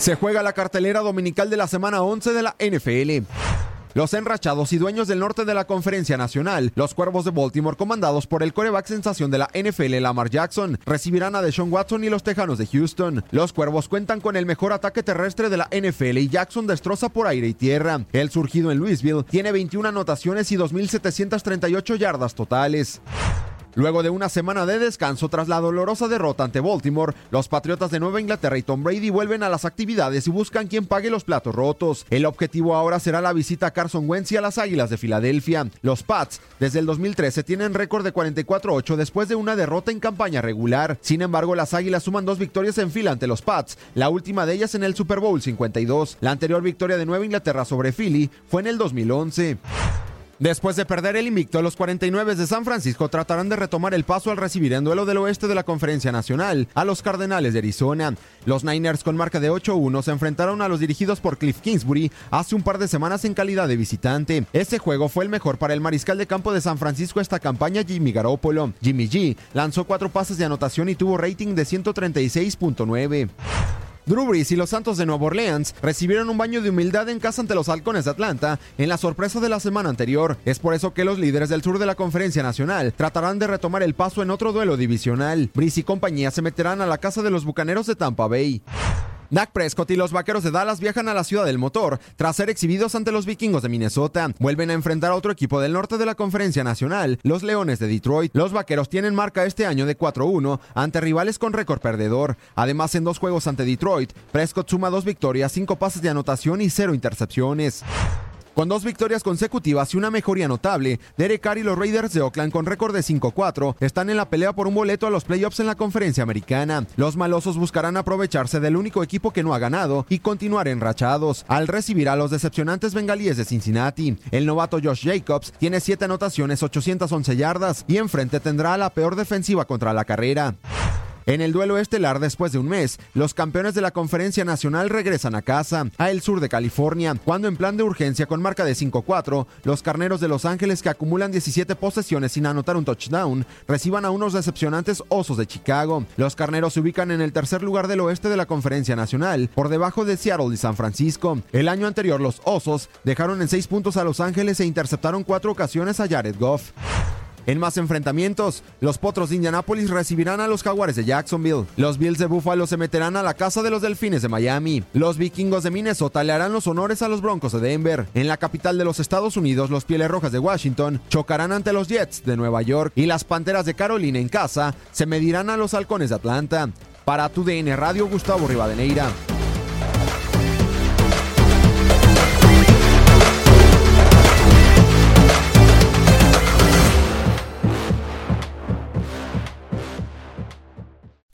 Se juega la cartelera dominical de la semana 11 de la NFL. Los enrachados y dueños del norte de la conferencia nacional, los Cuervos de Baltimore, comandados por el coreback sensación de la NFL Lamar Jackson, recibirán a Deshaun Watson y los Tejanos de Houston. Los Cuervos cuentan con el mejor ataque terrestre de la NFL y Jackson destroza por aire y tierra. El surgido en Louisville tiene 21 anotaciones y 2.738 yardas totales. Luego de una semana de descanso tras la dolorosa derrota ante Baltimore, los Patriotas de Nueva Inglaterra y Tom Brady vuelven a las actividades y buscan quien pague los platos rotos. El objetivo ahora será la visita a Carson Wentz y a las Águilas de Filadelfia. Los Pats, desde el 2013, tienen récord de 44-8 después de una derrota en campaña regular. Sin embargo, las Águilas suman dos victorias en fila ante los Pats, la última de ellas en el Super Bowl 52. La anterior victoria de Nueva Inglaterra sobre Philly fue en el 2011. Después de perder el invicto, los 49 de San Francisco tratarán de retomar el paso al recibir en duelo del oeste de la Conferencia Nacional a los Cardenales de Arizona. Los Niners con marca de 8-1 se enfrentaron a los dirigidos por Cliff Kingsbury hace un par de semanas en calidad de visitante. Este juego fue el mejor para el mariscal de campo de San Francisco esta campaña Jimmy Garoppolo. Jimmy G lanzó cuatro pases de anotación y tuvo rating de 136.9. Drew Brees y los Santos de Nueva Orleans recibieron un baño de humildad en casa ante los Halcones de Atlanta en la sorpresa de la semana anterior. Es por eso que los líderes del sur de la Conferencia Nacional tratarán de retomar el paso en otro duelo divisional. Brees y compañía se meterán a la casa de los Bucaneros de Tampa Bay. Dak Prescott y los Vaqueros de Dallas viajan a la ciudad del motor tras ser exhibidos ante los Vikingos de Minnesota. Vuelven a enfrentar a otro equipo del norte de la Conferencia Nacional, los Leones de Detroit. Los Vaqueros tienen marca este año de 4-1 ante rivales con récord perdedor. Además, en dos juegos ante Detroit, Prescott suma dos victorias, cinco pases de anotación y cero intercepciones. Con dos victorias consecutivas y una mejoría notable, Derek Carr y los Raiders de Oakland con récord de 5-4 están en la pelea por un boleto a los playoffs en la conferencia americana. Los malosos buscarán aprovecharse del único equipo que no ha ganado y continuar enrachados al recibir a los decepcionantes bengalíes de Cincinnati. El novato Josh Jacobs tiene 7 anotaciones, 811 yardas y enfrente tendrá la peor defensiva contra la carrera. En el duelo estelar después de un mes, los campeones de la Conferencia Nacional regresan a casa, a el sur de California, cuando en plan de urgencia con marca de 5-4, los carneros de Los Ángeles que acumulan 17 posesiones sin anotar un touchdown, reciban a unos decepcionantes osos de Chicago. Los carneros se ubican en el tercer lugar del oeste de la Conferencia Nacional, por debajo de Seattle y San Francisco. El año anterior los osos dejaron en 6 puntos a Los Ángeles e interceptaron cuatro ocasiones a Jared Goff. En más enfrentamientos, los Potros de Indianápolis recibirán a los Jaguares de Jacksonville. Los Bills de Buffalo se meterán a la casa de los Delfines de Miami. Los Vikingos de Minnesota le harán los honores a los Broncos de Denver. En la capital de los Estados Unidos, los Pieles Rojas de Washington chocarán ante los Jets de Nueva York y las Panteras de Carolina en casa se medirán a los Halcones de Atlanta. Para tu DN Radio, Gustavo Rivadeneira.